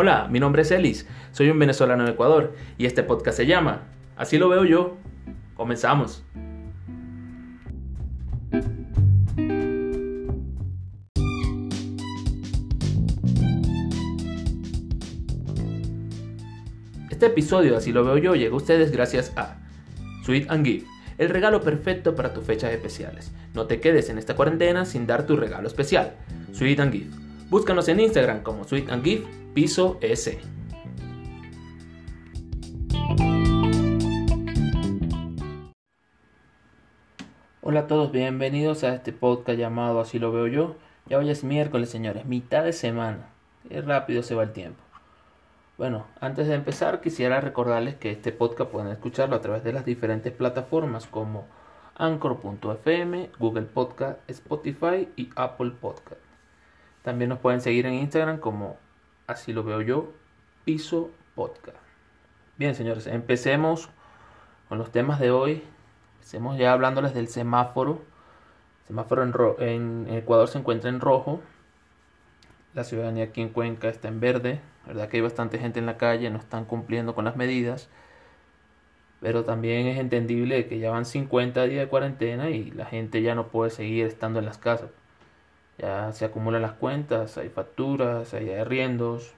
Hola, mi nombre es Elis, soy un venezolano de Ecuador y este podcast se llama Así lo veo yo. Comenzamos. Este episodio, así lo veo yo, llega a ustedes gracias a Sweet and Give, el regalo perfecto para tus fechas especiales. No te quedes en esta cuarentena sin dar tu regalo especial. Sweet and Give. Búscanos en Instagram como Sweet and Give Piso S. Hola a todos, bienvenidos a este podcast llamado Así lo veo yo. Ya hoy es miércoles, señores, mitad de semana. Qué rápido se va el tiempo. Bueno, antes de empezar quisiera recordarles que este podcast pueden escucharlo a través de las diferentes plataformas como Anchor.fm, Google Podcast, Spotify y Apple Podcast. También nos pueden seguir en Instagram como así lo veo yo, piso podcast. Bien, señores, empecemos con los temas de hoy. Empecemos ya hablándoles del semáforo. El semáforo en, Ecuador se encuentra en rojo. La ciudadanía aquí en Cuenca está en verde. Verdad que hay bastante gente en la calle, no están cumpliendo con las medidas. Pero también es entendible que ya van 50 días de cuarentena y la gente ya no puede seguir estando en las casas. Ya se acumulan las cuentas, hay facturas, hay arriendos,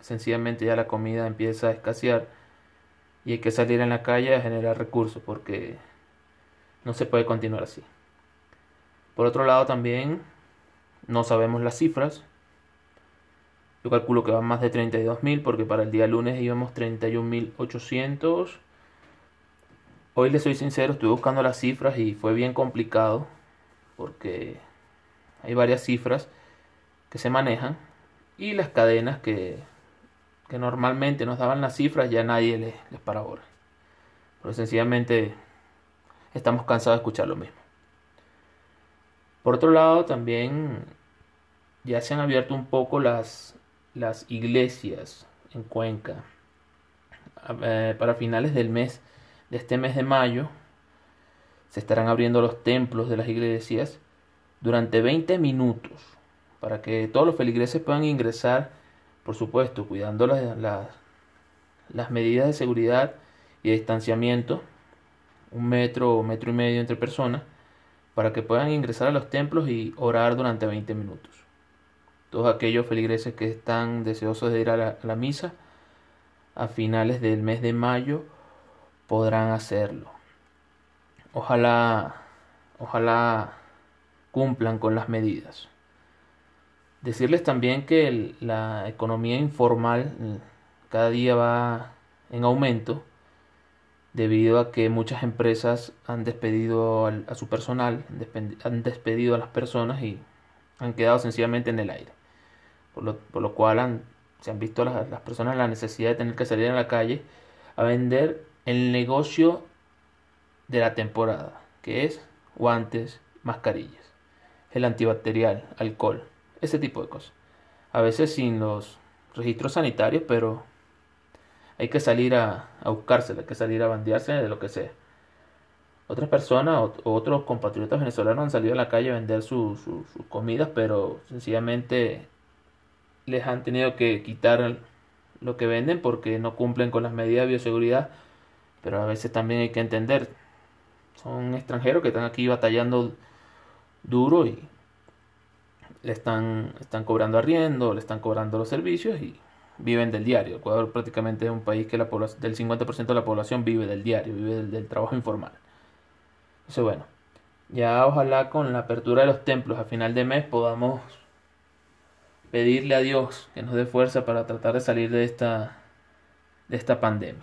sencillamente ya la comida empieza a escasear y hay que salir en la calle a generar recursos porque no se puede continuar así. Por otro lado también no sabemos las cifras. Yo calculo que van más de 32.000 porque para el día lunes íbamos 31.800. Hoy les soy sincero, estuve buscando las cifras y fue bien complicado porque hay varias cifras que se manejan y las cadenas que, que normalmente nos daban las cifras ya nadie les, les para ahora. Pero sencillamente estamos cansados de escuchar lo mismo. Por otro lado, también ya se han abierto un poco las, las iglesias en Cuenca. Eh, para finales del mes, de este mes de mayo, se estarán abriendo los templos de las iglesias durante 20 minutos para que todos los feligreses puedan ingresar, por supuesto, cuidando las, las, medidas de seguridad y distanciamiento, un metro o metro y medio entre personas, para que puedan ingresar a los templos y orar durante 20 minutos. Todos aquellos feligreses que están deseosos de ir a la misa a finales del mes de mayo podrán hacerlo. Ojalá, ojalá cumplan con las medidas. Decirles también que la economía informal mm, cada día va en aumento debido a que muchas empresas han despedido a su personal, han despedido a las personas y han quedado sencillamente en el aire. Por lo, cual se han visto las, las personas la necesidad de tener que salir a la calle a vender el negocio de la temporada, que es guantes, mascarillas el antibacterial, alcohol, ese tipo de cosas. A veces sin los registros sanitarios, pero hay que salir a, a hay que salir a bandearse de lo que sea. Otras personas o, otros compatriotas venezolanos han salido a la calle a vender sus comidas, pero sencillamente les han tenido que quitar lo que venden porque no cumplen con las medidas de bioseguridad. Pero a veces también hay que entender, son extranjeros que están aquí batallando duro y le están, están cobrando arriendo, le están cobrando los servicios y viven del diario. Ecuador prácticamente es un país que la del 50% de la población vive del diario, vive del, trabajo informal. Entonces bueno, ya ojalá con la apertura de los templos a final de mes podamos pedirle a Dios que nos dé fuerza para tratar de salir de esta, de esta pandemia.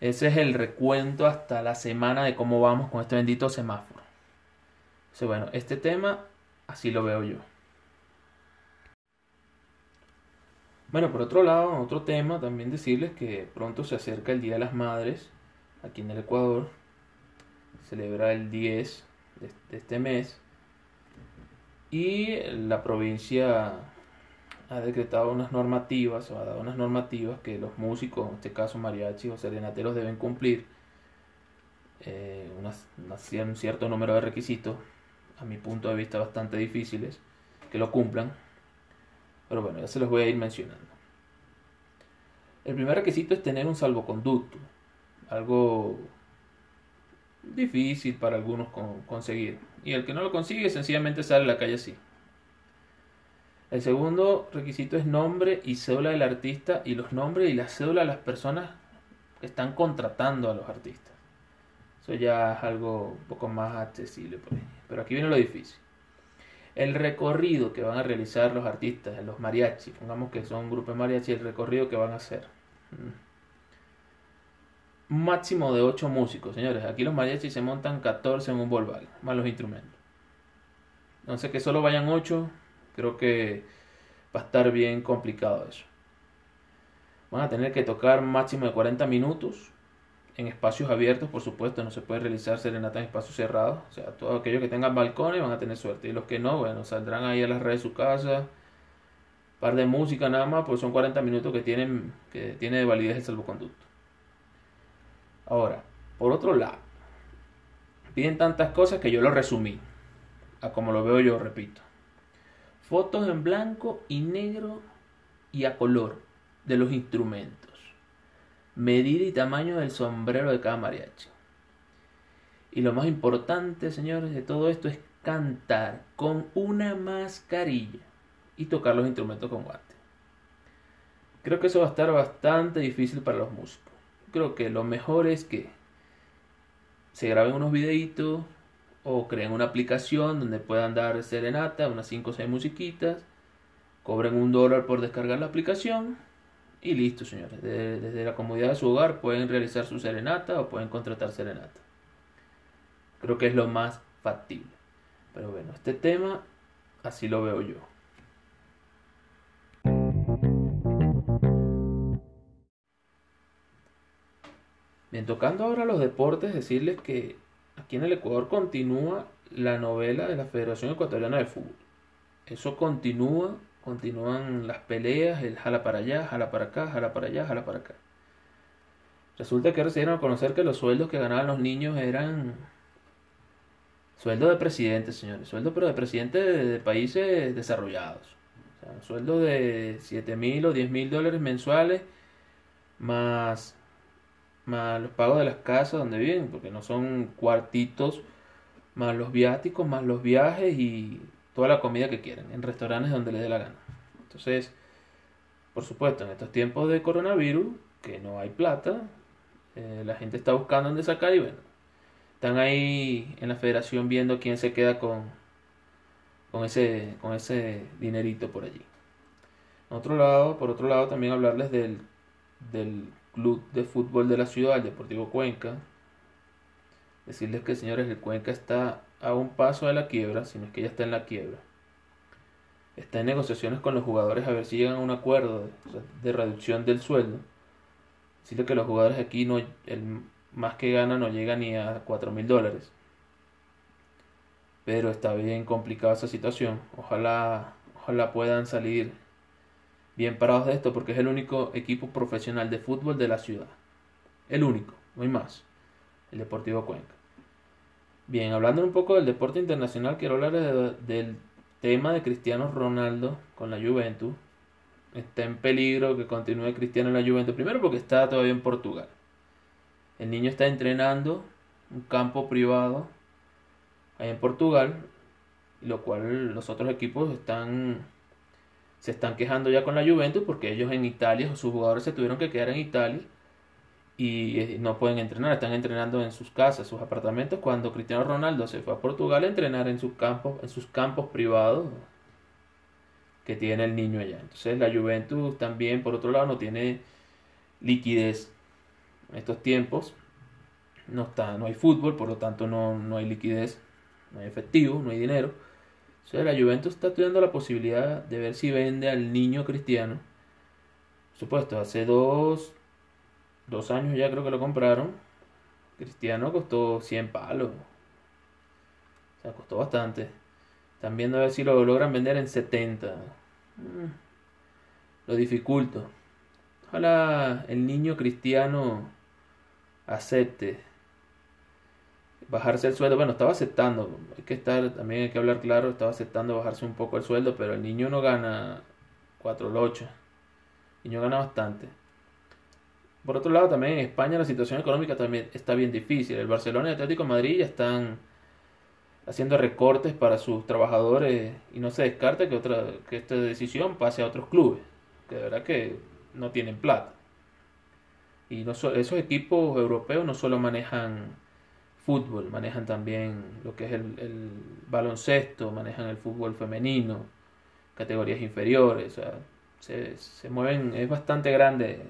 Ese es el recuento hasta la semana de cómo vamos con este bendito semáforo bueno, este tema así lo veo yo. Bueno, por otro lado, otro tema, también decirles que pronto se acerca el Día de las Madres aquí en el Ecuador. Celebra el 10 de este mes. Y la provincia ha decretado unas normativas, o ha dado unas normativas que los músicos, en este caso mariachis o serenateros, deben cumplir. Eh, un cierto número de requisitos a mi punto de vista bastante difíciles que lo cumplan. Pero bueno, ya se los voy a ir mencionando. El primer requisito es tener un salvoconducto, algo difícil para algunos conseguir. Y el que no lo consigue sencillamente sale a la calle así. El segundo requisito es nombre y cédula del artista y los nombres y la cédula de las personas que están contratando a los artistas. Eso ya es algo un poco más accesible por ahí. Pero aquí viene lo difícil. El recorrido que van a realizar los artistas, los mariachi, pongamos que son un grupo de mariachi, el recorrido que van a hacer. Un máximo de 8 músicos, señores. Aquí los mariachis se montan 14 en un Volkswagen, más los instrumentos. Entonces que solo vayan 8, creo que va a estar bien complicado eso. Van a tener que tocar máximo de 40 minutos en espacios abiertos, por supuesto, no se puede realizar serenata en espacios cerrados. O sea, todos aquellos que tengan balcones van a tener suerte. Y los que no, bueno, saldrán ahí a las redes de su casa. Par de música nada más, pues son 40 minutos que tienen que tiene de validez el salvoconducto. Ahora, por otro lado, piden tantas cosas que yo lo resumí. A como lo veo yo, repito. Fotos en blanco y negro y a color de los instrumentos medida y tamaño del sombrero de cada mariachi. Y lo más importante, señores, de todo esto es cantar con una mascarilla y tocar los instrumentos con guantes. Creo que eso va a estar bastante difícil para los músicos. Creo que lo mejor es que se graben unos videitos o creen una aplicación donde puedan dar serenata, unas 5 o 6 musiquitas, cobren un dólar por descargar la aplicación y listo, señores. desde la comodidad de su hogar pueden realizar su serenata o pueden contratar serenata. Creo que es lo más factible. Pero bueno, este tema así lo veo yo. Bien, tocando ahora los deportes, decirles que aquí en el Ecuador continúa la novela de la Federación Ecuatoriana de Fútbol. Eso continúa continúan las peleas, el jala para allá, jala para acá, jala para allá, jala para acá. Resulta que recibieron a conocer que los sueldos que ganaban los niños eran sueldos de presidente, señores, sueldos pero de presidente de, países desarrollados. O sea, sueldo de 7 mil o 10 mil dólares mensuales más, más los pagos de las casas donde viven, porque no son cuartitos, más los viáticos, más los viajes y toda la comida que quieran, en restaurantes donde les dé la gana. Entonces, por supuesto, en estos tiempos de coronavirus, que no hay plata, eh, la gente está buscando dónde sacar y bueno, están ahí en la federación viendo quién se queda con, con, ese, con ese dinerito por allí. otro lado, por otro lado, también hablarles del, del club de fútbol de la ciudad, el Deportivo Cuenca. Decirles que, señores, el Cuenca está a un paso de la quiebra, sino es que ya está en la quiebra. Está en negociaciones con los jugadores a ver si llegan a un acuerdo de, reducción del sueldo. Decirle que los jugadores aquí no, el más que ganan no llega ni a 4 mil dólares. Pero está bien complicada esa situación. Ojalá, ojalá puedan salir bien parados de esto porque es el único equipo profesional de fútbol de la ciudad. El único, no hay más. El Deportivo Cuenca. Bien, hablando un poco del deporte internacional, quiero hablar del tema de Cristiano Ronaldo con la Juventus. Está en peligro que continúe Cristiano en la Juventus. Primero porque está todavía en Portugal. El niño está entrenando un campo privado ahí en Portugal, lo cual los otros equipos están se están quejando ya con la Juventus porque ellos en Italia, sus jugadores se tuvieron que quedar en Italia y eh, no pueden entrenar, están entrenando en sus casas, sus apartamentos, cuando Cristiano Ronaldo se fue a Portugal a entrenar en sus campos, en sus campos privados que tiene el niño allá. Entonces la Juventus también, por otro lado, no tiene liquidez en estos tiempos. No, está, no hay fútbol, por lo tanto no, no hay liquidez, no hay efectivo, no hay dinero. Entonces la Juventus está estudiando la posibilidad de ver si vende al niño cristiano. Por supuesto, hace dos, dos años ya creo que lo compraron. Cristiano costó 100 palos. O sea, costó bastante. Están viendo a ver si lo logran vender en 70. Mm. Lo dificulto. Ojalá el niño cristiano acepte bajarse el sueldo. Bueno, estaba aceptando. Hay que estar, también hay que hablar claro. Estaba aceptando bajarse un poco el sueldo, pero el niño no gana 4 lochas. El niño gana bastante. Por otro lado, también en España la situación económica también está bien difícil. El Barcelona y el Atlético Madrid ya están haciendo recortes para sus trabajadores y no se descarta que otra que esta decisión pase a otros clubes, que de verdad que no tienen plata. Y no esos equipos europeos no solo manejan fútbol, manejan también lo que es el, baloncesto, manejan el fútbol femenino, categorías inferiores, o sea, se, se mueven, es bastante grande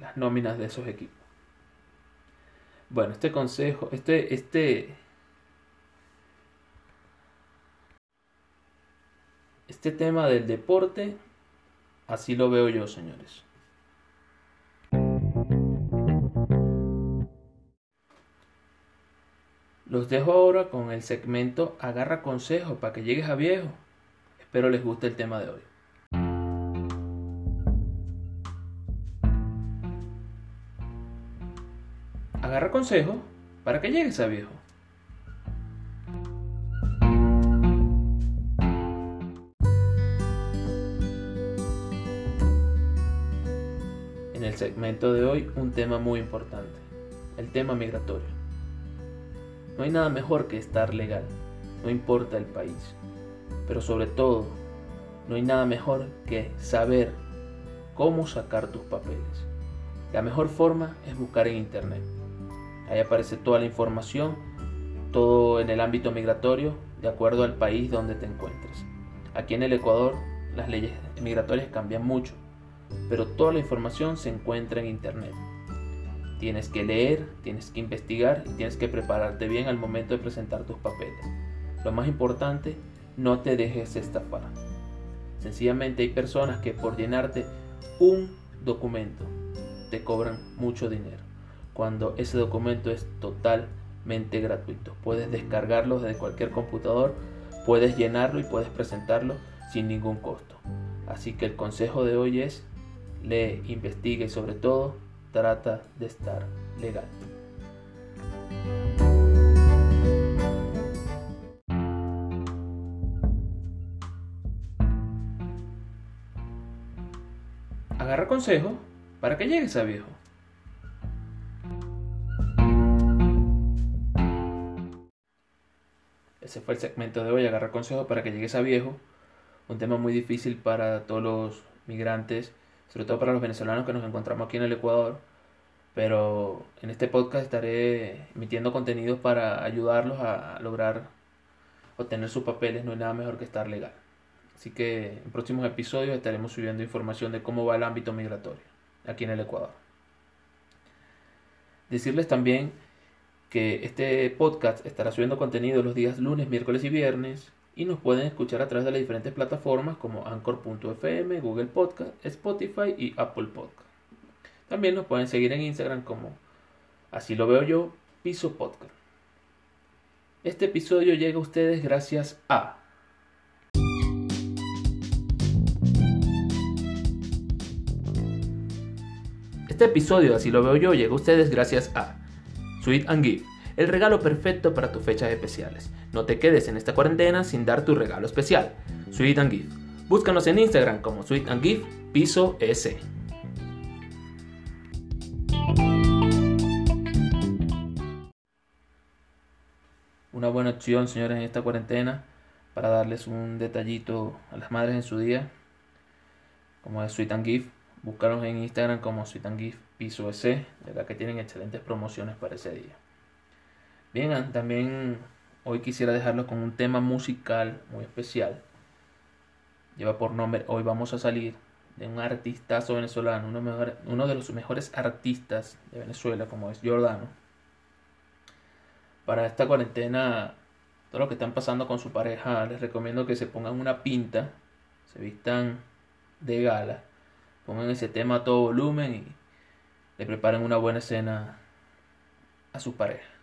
las nóminas de esos equipos. Bueno, este consejo, este, este, este tema del deporte, así lo veo yo, señores. Los dejo ahora con el segmento Agarra consejos para que llegues a viejo. Espero les guste el tema de hoy. Agarra consejos para que llegues a viejo. En el segmento de hoy un tema muy importante, el tema migratorio. No hay nada mejor que estar legal, no importa el país. Pero sobre todo, no hay nada mejor que saber cómo sacar tus papeles. La mejor forma es buscar en Internet. Ahí aparece toda la información, todo en el ámbito migratorio, de acuerdo al país donde te encuentres. Aquí en el Ecuador las leyes migratorias cambian mucho, pero toda la información se encuentra en Internet. Tienes que leer, tienes que investigar y tienes que prepararte bien al momento de presentar tus papeles. Lo más importante, no te dejes estafar. Sencillamente hay personas que por llenarte un documento te cobran mucho dinero, cuando ese documento es totalmente gratuito. Puedes descargarlo desde cualquier computador, puedes llenarlo y puedes presentarlo sin ningún costo. Así que el consejo de hoy es lee, investigue y sobre todo trata de estar legal. Agarra consejo para que llegues a viejo. Fue el segmento de hoy, agarra consejo para que llegues a viejo. Un tema muy difícil para todos los migrantes sobre todo para los venezolanos que nos encontramos aquí en el Ecuador. Pero en este podcast estaré emitiendo contenidos para ayudarlos a lograr obtener sus papeles. No hay nada mejor que estar legal. Así que en próximos episodios estaremos subiendo información de cómo va el ámbito migratorio aquí en el Ecuador. Decirles también que este podcast estará subiendo contenido los días lunes, miércoles y viernes y nos pueden escuchar a través de las diferentes plataformas como Anchor.fm, Google Podcast, Spotify y Apple Podcast. También nos pueden seguir en Instagram como Así lo veo yo, Piso Podcast. Este episodio llega a ustedes gracias a Este episodio, así lo veo yo, llega a ustedes gracias a Sweet and Give el regalo perfecto para tus fechas especiales. No te quedes en esta cuarentena sin dar tu regalo especial. Sweet and Gift. Búscanos en Instagram como Sweet and Gift Piso S. Una buena opción, señores, en esta cuarentena para darles un detallito a las madres en su día, como es Sweet and Gift. Búscanos en Instagram como Sweet Piso S, de que tienen excelentes promociones para ese día. Bien, también hoy quisiera dejarlo con un tema musical muy especial. Lleva por nombre Hoy vamos a salir de un artistazo venezolano, uno, uno de los mejores artistas de Venezuela, como es Jordano. Para esta cuarentena, todo lo que están pasando con su pareja, les recomiendo que se pongan una pinta, se vistan de gala, pongan ese tema a todo volumen y le preparen una buena escena a su pareja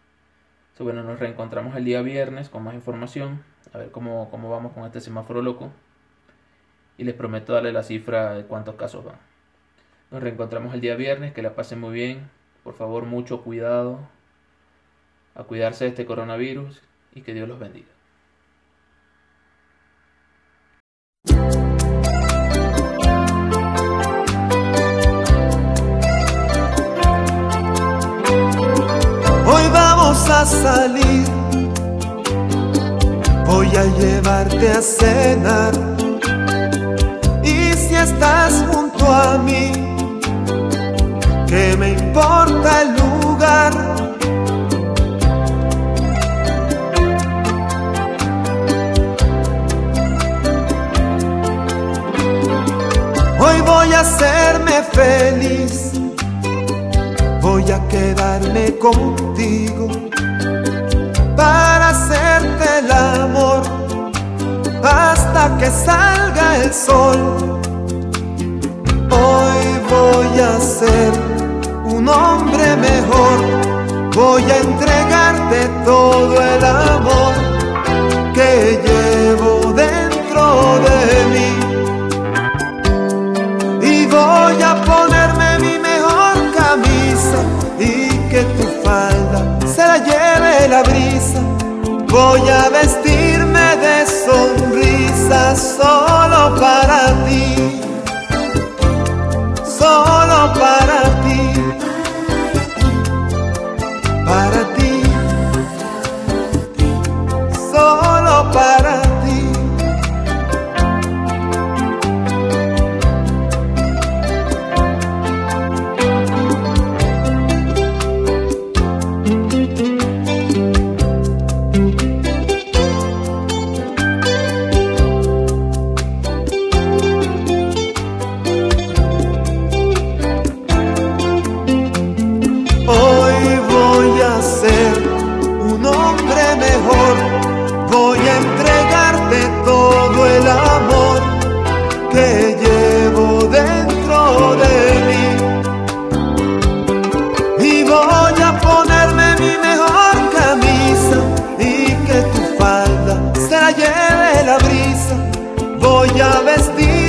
bueno, nos reencontramos el día viernes con más información, a ver cómo, cómo vamos con este semáforo loco. Y les prometo darle la cifra de cuántos casos van. Nos reencontramos el día viernes, que la pasen muy bien. Por favor, mucho cuidado. A cuidarse de este coronavirus y que Dios los bendiga. Salir, voy a llevarte a cenar. Y si estás junto a mí, ¿qué me importa el lugar? Hoy voy a hacerme feliz voy a quedarme contigo que salga el sol. Hoy voy a ser un hombre mejor, voy a entregarte todo el amor que llevo dentro de mí. Y voy a ponerme mi mejor camisa y que tu falda se la lleve la brisa. Voy a vestirme lleve la brisa. Voy a vestirme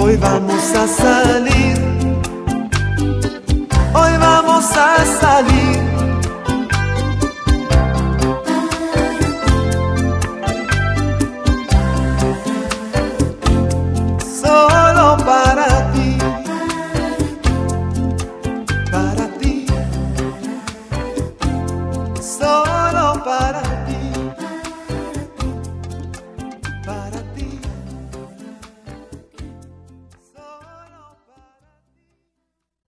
hoy vamos a salir. Hoy vamos a salir.